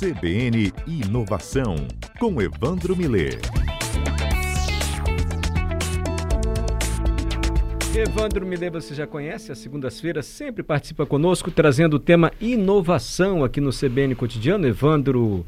CBN Inovação, com Evandro Miller. Evandro Miller, você já conhece, às segundas-feiras sempre participa conosco, trazendo o tema inovação aqui no CBN Cotidiano. Evandro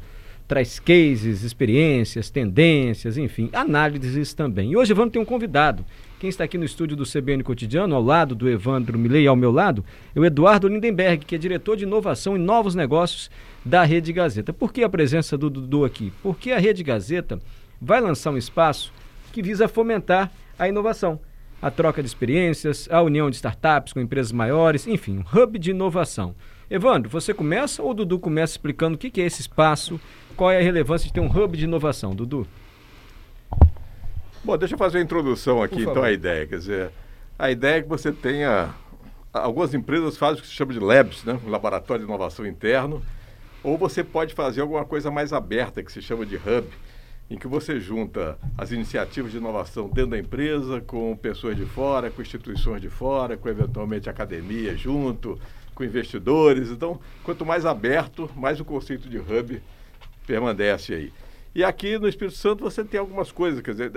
traz cases, experiências, tendências, enfim, análises também. E hoje, Evandro tem um convidado. Quem está aqui no estúdio do CBN Cotidiano, ao lado do Evandro Milei, ao meu lado, é o Eduardo Lindenberg, que é diretor de inovação e novos negócios da Rede Gazeta. Por que a presença do Dudu aqui? Porque a Rede Gazeta vai lançar um espaço que visa fomentar a inovação a troca de experiências, a união de startups com empresas maiores, enfim, um hub de inovação. Evandro, você começa ou o Dudu começa explicando o que é esse espaço, qual é a relevância de ter um hub de inovação, Dudu? Bom, deixa eu fazer a introdução aqui, então, a ideia. Quer dizer, a ideia é que você tenha. Algumas empresas fazem o que se chama de labs, né? um laboratório de inovação interno, ou você pode fazer alguma coisa mais aberta, que se chama de hub em que você junta as iniciativas de inovação dentro da empresa, com pessoas de fora, com instituições de fora, com eventualmente academia junto, com investidores. Então, quanto mais aberto, mais o conceito de hub permanece aí. E aqui no Espírito Santo você tem algumas coisas, quer dizer,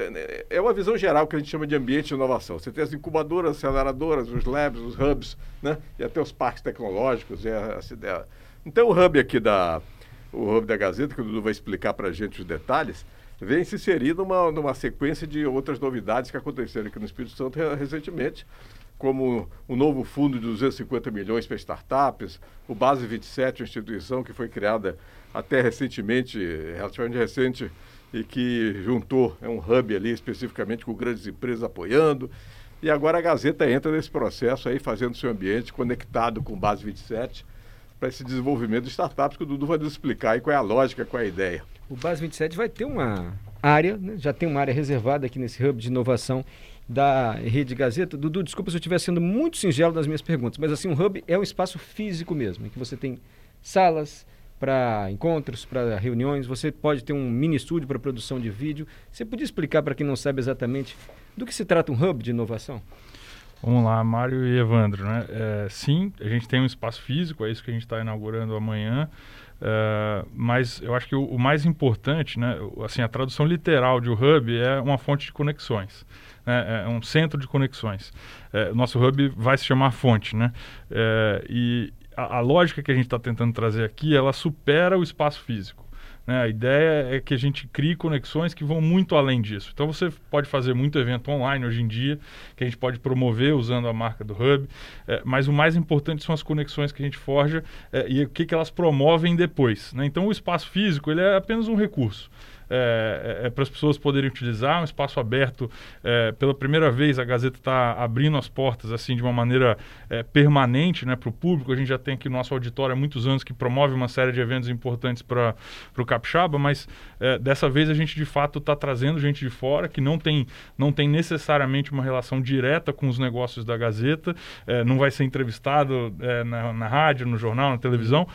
é uma visão geral que a gente chama de ambiente de inovação. Você tem as incubadoras, aceleradoras, os labs, os hubs, né? E até os parques tecnológicos. É, então o hub aqui da, o Hub da Gazeta, que o Dudu vai explicar para a gente os detalhes, vem se inserir numa, numa sequência de outras novidades que aconteceram aqui no Espírito Santo recentemente, como o novo fundo de 250 milhões para startups, o Base 27, uma instituição que foi criada até recentemente, relativamente recente, e que juntou é um hub ali especificamente com grandes empresas apoiando. E agora a Gazeta entra nesse processo aí, fazendo seu ambiente conectado com o Base 27 para esse desenvolvimento de startups, que o Dudu vai nos explicar aí qual é a lógica, qual é a ideia. O Base 27 vai ter uma área, né? já tem uma área reservada aqui nesse hub de inovação da Rede Gazeta. Dudu, desculpa se eu estiver sendo muito singelo nas minhas perguntas, mas assim, um hub é um espaço físico mesmo, em que você tem salas para encontros, para reuniões, você pode ter um mini estúdio para produção de vídeo. Você podia explicar para quem não sabe exatamente do que se trata um hub de inovação? Vamos lá, Mário e Evandro, né? É, sim, a gente tem um espaço físico, é isso que a gente está inaugurando amanhã. É, mas eu acho que o, o, mais importante, né, assim, a tradução literal de um hub é uma fonte de conexões, né, é um centro de conexões. É, o nosso hub vai se chamar fonte, né, é, e a, a lógica que a gente está tentando trazer aqui, ela supera o espaço físico. Né? A ideia é que a gente crie conexões que vão muito além disso. Então você pode fazer muito evento online hoje em dia, que a gente pode promover usando a marca do Hub, é, mas o mais importante são as conexões que a gente forja é, e o que, que elas promovem depois. Né? Então o espaço físico ele é apenas um recurso é, é, é para as pessoas poderem utilizar, um espaço aberto. É, pela primeira vez, a Gazeta está abrindo as portas assim de uma maneira é, permanente né, para o público. A gente já tem aqui no nosso auditório há muitos anos que promove uma série de eventos importantes para o Capixaba, mas é, dessa vez a gente de fato está trazendo gente de fora que não tem, não tem necessariamente uma relação direta com os negócios da Gazeta, é, não vai ser entrevistado na, na, rádio, no jornal, na televisão,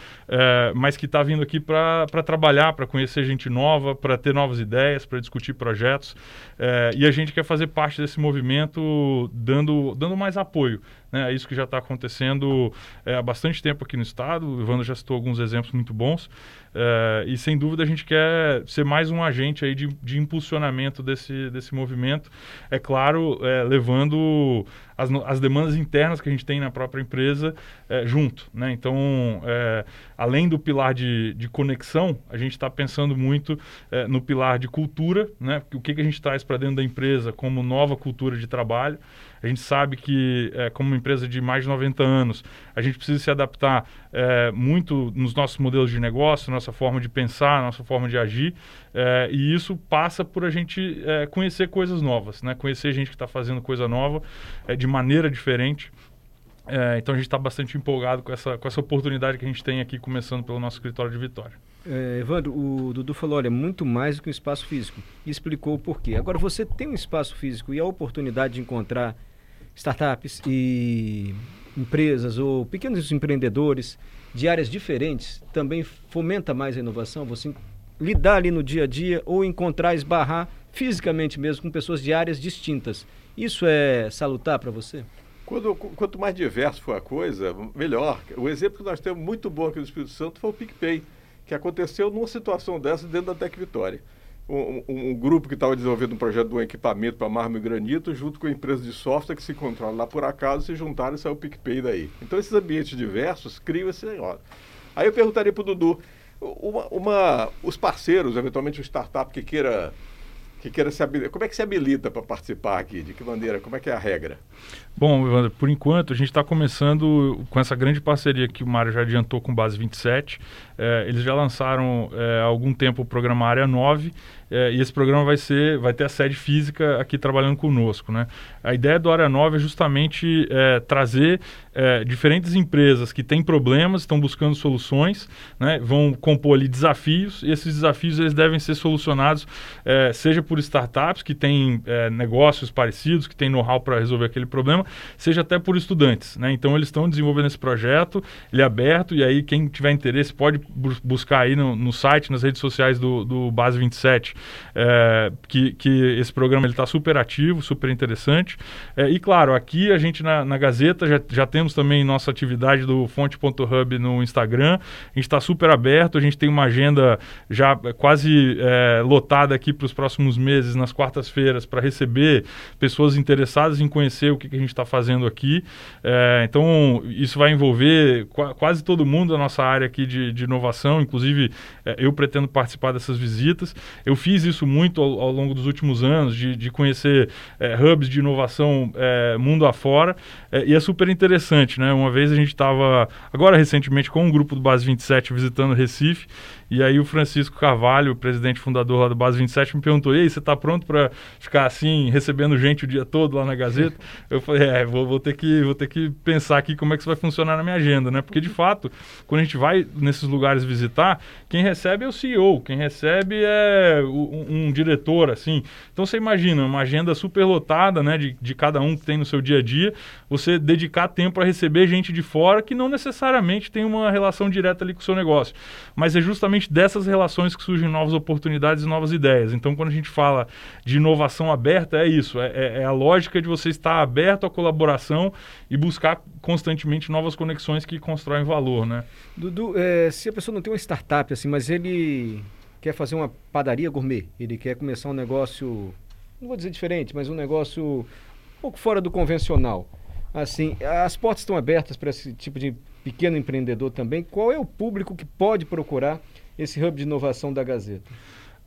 mas que está vindo aqui para trabalhar, para conhecer gente nova, para ter novas ideias, para discutir projetos. É, e a gente quer fazer parte desse movimento dando, dando mais apoio. Né? É isso que já está acontecendo é, há bastante tempo aqui no Estado. O Ivandro já citou alguns exemplos muito bons. É, e sem dúvida a gente quer ser mais um agente aí de, de impulsionamento desse, desse movimento. É claro, é, levando as, as demandas internas que a gente tem na própria empresa é, junto. Né? Então, além do pilar de, de conexão, a gente está pensando muito no pilar de cultura, né? o que, que a gente traz para dentro da empresa como nova cultura de trabalho. A gente sabe que, é, como uma empresa de mais de 90 anos, a gente precisa se adaptar é, muito nos nossos modelos de negócio, nossa forma de pensar, nossa forma de agir. É, e isso passa por a gente é, conhecer coisas novas, né? conhecer gente que está fazendo coisa nova é, de maneira diferente. É, então a gente está bastante empolgado com essa, com essa oportunidade que a gente tem aqui, começando pelo nosso escritório de Vitória. É, Evandro, o Dudu falou, olha, muito mais do que um espaço físico. E explicou o porquê. Agora, você tem um espaço físico e a oportunidade de encontrar startups e empresas ou pequenos empreendedores de áreas diferentes também fomenta mais a inovação? Você lidar ali no dia a dia ou encontrar, esbarrar fisicamente mesmo com pessoas de áreas distintas. Isso é salutar para você? Quando, quanto mais diverso for a coisa, melhor. O exemplo que nós temos muito bom aqui no Espírito Santo foi o PicPay que aconteceu numa situação dessa dentro da Tec Vitória. Um, um, grupo que estava desenvolvendo um projeto de um equipamento para mármore e granito, junto com a empresa de software que se controla lá por acaso, se juntaram e saiu o PicPay daí. Então, esses ambientes diversos criam esse negócio. Aí eu perguntaria para o Dudu, uma, uma, os parceiros, eventualmente um startup que queira que queira se. Como é que se habilita para participar aqui? De que maneira? Como é que é a regra? Bom, Evandro, por enquanto a gente está começando com essa grande parceria que o Mário já adiantou com Base 27. É, eles já lançaram é, há algum tempo o programa Área 9 é, e esse programa vai ser, vai ter a sede física aqui trabalhando conosco, né? A ideia do Área 9 é justamente é, trazer é, diferentes empresas que têm problemas, estão buscando soluções, né? Vão compor ali desafios e esses desafios eles devem ser solucionados, é, seja por startups que têm é, negócios parecidos, que têm know-how para resolver aquele problema, seja até por estudantes, né? Então eles estão desenvolvendo esse projeto, ele é aberto e aí quem tiver interesse pode bu buscar aí no, no, site, nas redes sociais do, do Base 27 é, que, que esse programa está super ativo, super interessante. É, e claro, aqui a gente na, na Gazeta já, já temos também nossa atividade do Fonte.hub no Instagram. A gente está super aberto, a gente tem uma agenda já quase é, lotada aqui para os próximos meses, nas quartas-feiras, para receber pessoas interessadas em conhecer o que, que a gente está fazendo aqui. É, então, isso vai envolver qu quase todo mundo da nossa área aqui de, de inovação, inclusive é, eu pretendo participar dessas visitas. Eu fiz fiz isso muito ao, ao longo dos últimos anos, de, de conhecer é, hubs de inovação é, mundo afora, é, e é super interessante, né? Uma vez a gente estava, agora recentemente, com um grupo do Base 27 visitando Recife, e aí o Francisco Carvalho, o presidente fundador lá do Base 27, me perguntou: "E aí, você está pronto para ficar assim recebendo gente o dia todo lá na Gazeta?" Eu falei: "É, vou, vou, ter que vou ter que pensar aqui como é que isso vai funcionar na minha agenda, né? Porque de fato, quando a gente vai nesses lugares visitar, quem recebe é o CEO, quem recebe é um, um diretor, assim. Então você imagina uma agenda super lotada, né, de, de cada um que tem no seu dia a dia, você dedicar tempo para receber gente de fora que não necessariamente tem uma relação direta ali com o seu negócio, mas é justamente dessas relações que surgem novas oportunidades e novas ideias. Então, quando a gente fala de inovação aberta, é isso: é, é, é a lógica de você estar aberto à colaboração e buscar constantemente novas conexões que constroem valor, né? Dudu, é, se a pessoa não tem uma startup assim, mas ele quer fazer uma padaria gourmet, ele quer começar um negócio, não vou dizer diferente, mas um negócio um pouco fora do convencional. Assim, as portas estão abertas para esse tipo de pequeno empreendedor também. Qual é o público que pode procurar esse hub de inovação da Gazeta?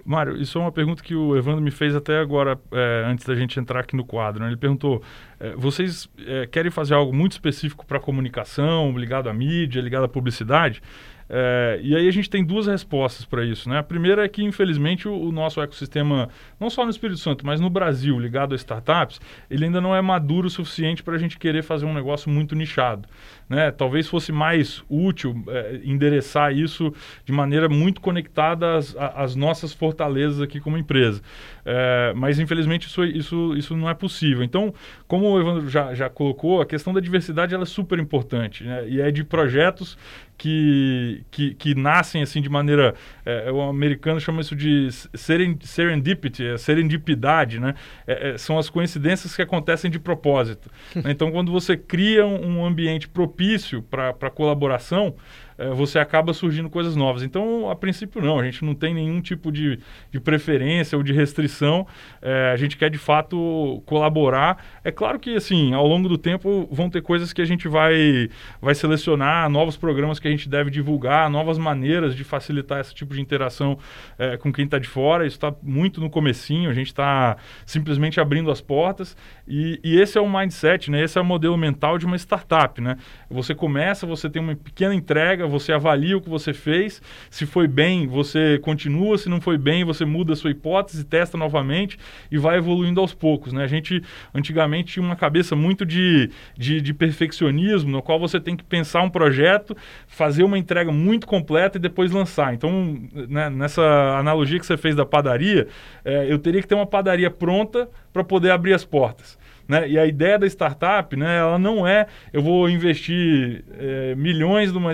Mário, isso é uma pergunta que o Evandro me fez até agora, é, antes da gente entrar aqui no quadro. Né? Ele perguntou: é, vocês é, querem fazer algo muito específico para comunicação, ligado à mídia, ligado à publicidade? É, e aí a gente tem duas respostas para isso. Né? A primeira é que, infelizmente, o, o, nosso ecossistema, não só no Espírito Santo, mas no Brasil, ligado a startups, ele ainda não é maduro o suficiente para a gente querer fazer um negócio muito nichado. Né? Talvez fosse mais útil é, endereçar isso de maneira muito conectada às, às nossas fortalezas aqui como empresa. É, mas, infelizmente, isso, isso, isso não é possível. Então, como o Evandro já, já colocou, a questão da diversidade é super importante. Né? E é de projetos que, que, que nascem assim de maneira. É, o americano chama isso de serendipity, é serendipidade, né? É, é, são as coincidências que acontecem de propósito. então, quando você cria um, um ambiente propício para colaboração, é, você acaba surgindo coisas novas. Então, a princípio, não, a gente não tem nenhum tipo de, de preferência ou de restrição. É, a gente quer de fato colaborar. É claro que, assim, ao longo do tempo vão ter coisas que a gente vai, vai selecionar, novos programas que a gente deve divulgar, novas maneiras de facilitar esse tipo de interação é, com quem está de fora. Isso está muito no comecinho, a gente está simplesmente abrindo as portas. E, e, esse é o mindset, né? esse é o modelo mental de uma startup. Né? Você começa, você tem uma pequena entrega você avalia o que você fez, se foi bem, você continua, se não foi bem, você muda a sua hipótese, testa novamente e vai evoluindo aos poucos. Né? A gente antigamente tinha uma cabeça muito de, de, de perfeccionismo, no qual você tem que pensar um projeto, fazer uma entrega muito completa e depois lançar. Então, né, nessa analogia que você fez da padaria, é, eu teria que ter uma padaria pronta para poder abrir as portas. Né? E a ideia da startup, né, ela não é eu vou investir é, milhões numa,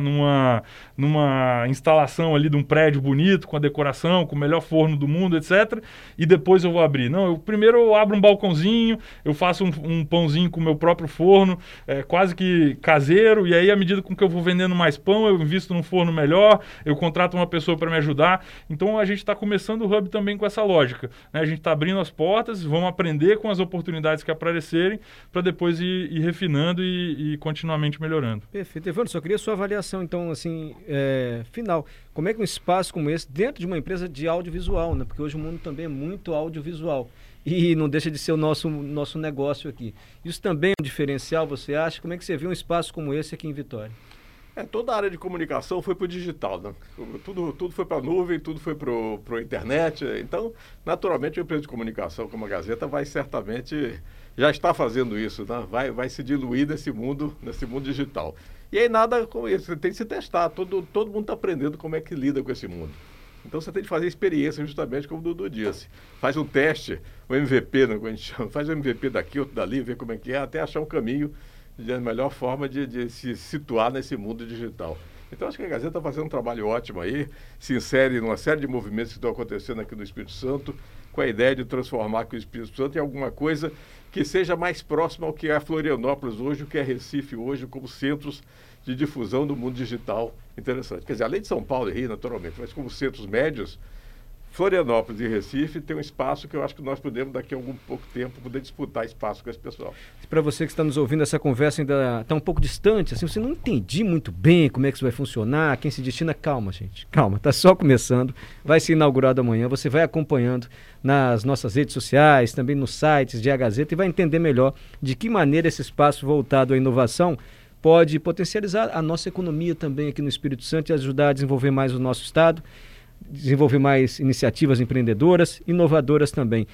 numa, numa, instalação ali de um prédio bonito, com a decoração, com o melhor forno do mundo, etc. E depois eu vou abrir. Não, eu primeiro eu abro um balcãozinho, eu faço um, um pãozinho com o meu próprio forno, é, quase que caseiro, e aí à medida com que eu vou vendendo mais pão, eu invisto num forno melhor, eu contrato uma pessoa para me ajudar. Então a gente está começando o Hub também com essa lógica. Né? A gente está abrindo as portas, vamos aprender com as oportunidades que aparecerem, para depois ir, ir refinando e, e, continuamente melhorando. Perfeito. Evandro, só queria sua avaliação, então, assim, é, final. Como é que um espaço como esse, dentro de uma empresa de audiovisual, né? Porque hoje o mundo também é muito audiovisual e não deixa de ser o nosso, nosso negócio aqui. Isso também é um diferencial, você acha? Como é que você vê um espaço como esse aqui em Vitória? É, toda a área de comunicação foi para o digital, né? Tudo, tudo foi para a nuvem, tudo foi para a internet. Então, naturalmente, uma empresa de comunicação como a Gazeta vai certamente já está fazendo isso, né? vai, vai se diluir nesse mundo, nesse mundo digital. E aí nada com isso, você tem que se testar, todo, todo mundo está aprendendo como é que lida com esse mundo. Então você tem que fazer experiência justamente como o Dudu disse. Faz um teste, o MVP, né, como a gente chama, faz o MVP daqui, outro dali, ver como é que é, até achar um caminho de melhor forma de, de se situar nesse mundo digital. Então acho que a Gazeta está fazendo um trabalho ótimo aí, se insere numa série de movimentos que estão acontecendo aqui no Espírito Santo, com a ideia de transformar o Espírito Santo em alguma coisa que seja mais próximo ao que é Florianópolis hoje, o que é Recife hoje, como centros de difusão do mundo digital interessante. Quer dizer, além de São Paulo e Rio, naturalmente, mas como centros médios, Florianópolis e Recife tem um espaço que eu acho que nós podemos, daqui a algum pouco tempo, poder disputar espaço com esse pessoal. Para você que está nos ouvindo, essa conversa ainda está um pouco distante, assim, você não entendi muito bem como é que isso vai funcionar, quem se destina, calma, gente, calma, está só começando, vai ser inaugurado amanhã, você vai acompanhando nas nossas redes sociais, também nos sites de A Gazeta e vai entender melhor de que maneira esse espaço voltado à inovação pode potencializar a nossa economia também aqui no Espírito Santo e ajudar a desenvolver mais o nosso estado desenvolver mais iniciativas empreendedoras, inovadoras também.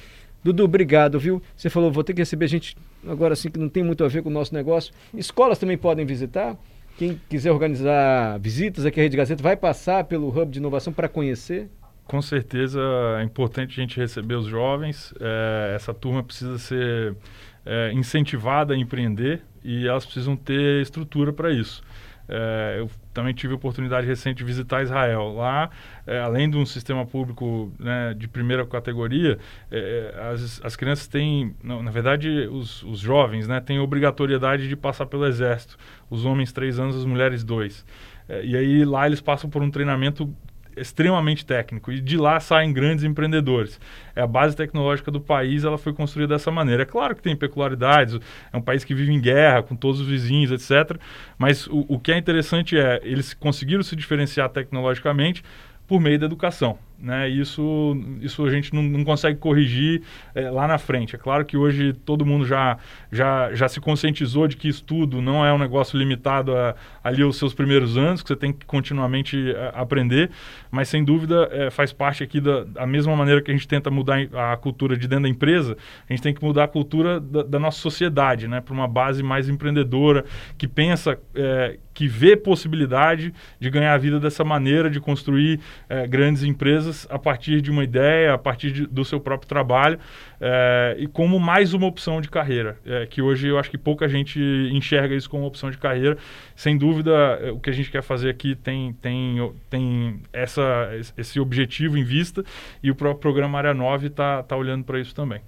Dudu, obrigado, viu? Você falou, vou ter que receber gente agora assim que não tem muito a ver com o nosso negócio. Escolas também podem visitar. Quem quiser organizar visitas aqui à Rede Gazeta vai passar pelo Hub de Inovação para conhecer. Com certeza é importante a gente receber os jovens. É, essa turma precisa ser é, incentivada a empreender e elas precisam ter estrutura para isso. É, eu também tive a oportunidade recente de visitar Israel. Lá, é, além de um sistema público né, de primeira categoria, é, é as, as crianças têm, não, na verdade, os, os jovens né, têm obrigatoriedade de passar pelo exército. Os homens, três anos, as mulheres, dois. É, e aí lá eles passam por um treinamento extremamente técnico e de lá saem grandes empreendedores. É a base tecnológica do país, ela foi construída dessa maneira. É claro que tem peculiaridades, é um país que vive em guerra com todos os vizinhos, etc. Mas o, o que é interessante é eles conseguiram se diferenciar tecnologicamente por meio da educação. Né? Isso, isso a gente não, não consegue corrigir é, lá na frente. É claro que hoje todo mundo já, já, já se conscientizou de que estudo não é um negócio limitado a, ali aos seus primeiros anos, que você tem que continuamente é, aprender, mas sem dúvida é, faz parte aqui da, da mesma maneira que a gente tenta mudar a cultura de dentro da empresa, a gente tem que mudar a cultura da, da nossa sociedade, né? para uma base mais empreendedora, que pensa, é, que vê possibilidade de ganhar a vida dessa maneira, de construir é, grandes empresas empresas a partir de uma ideia, a partir de, do seu próprio trabalho é, e como mais uma opção de carreira, é, que hoje eu acho que pouca gente enxerga isso como opção de carreira. Sem dúvida, é, o que a gente quer fazer aqui tem, tem, tem essa, esse objetivo em vista e o próprio programa Área 9 está tá olhando para isso também.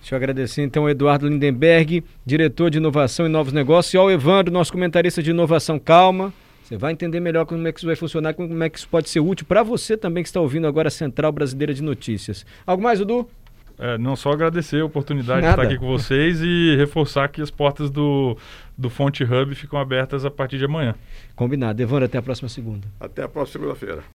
Deixa eu agradecer então ao Eduardo Lindenberg, diretor de inovação e novos negócios, e ao Evandro, nosso comentarista de inovação. Calma, você vai entender melhor como é que isso vai funcionar, como é que isso pode ser útil para você também que está ouvindo agora a Central Brasileira de Notícias. Algo mais, Dudu? É, não só agradecer a oportunidade Nada. de estar aqui com vocês e reforçar que as portas do, do Fonte Hub ficam abertas a partir de amanhã. Combinado. Evandro, até a próxima segunda. Até a próxima segunda-feira.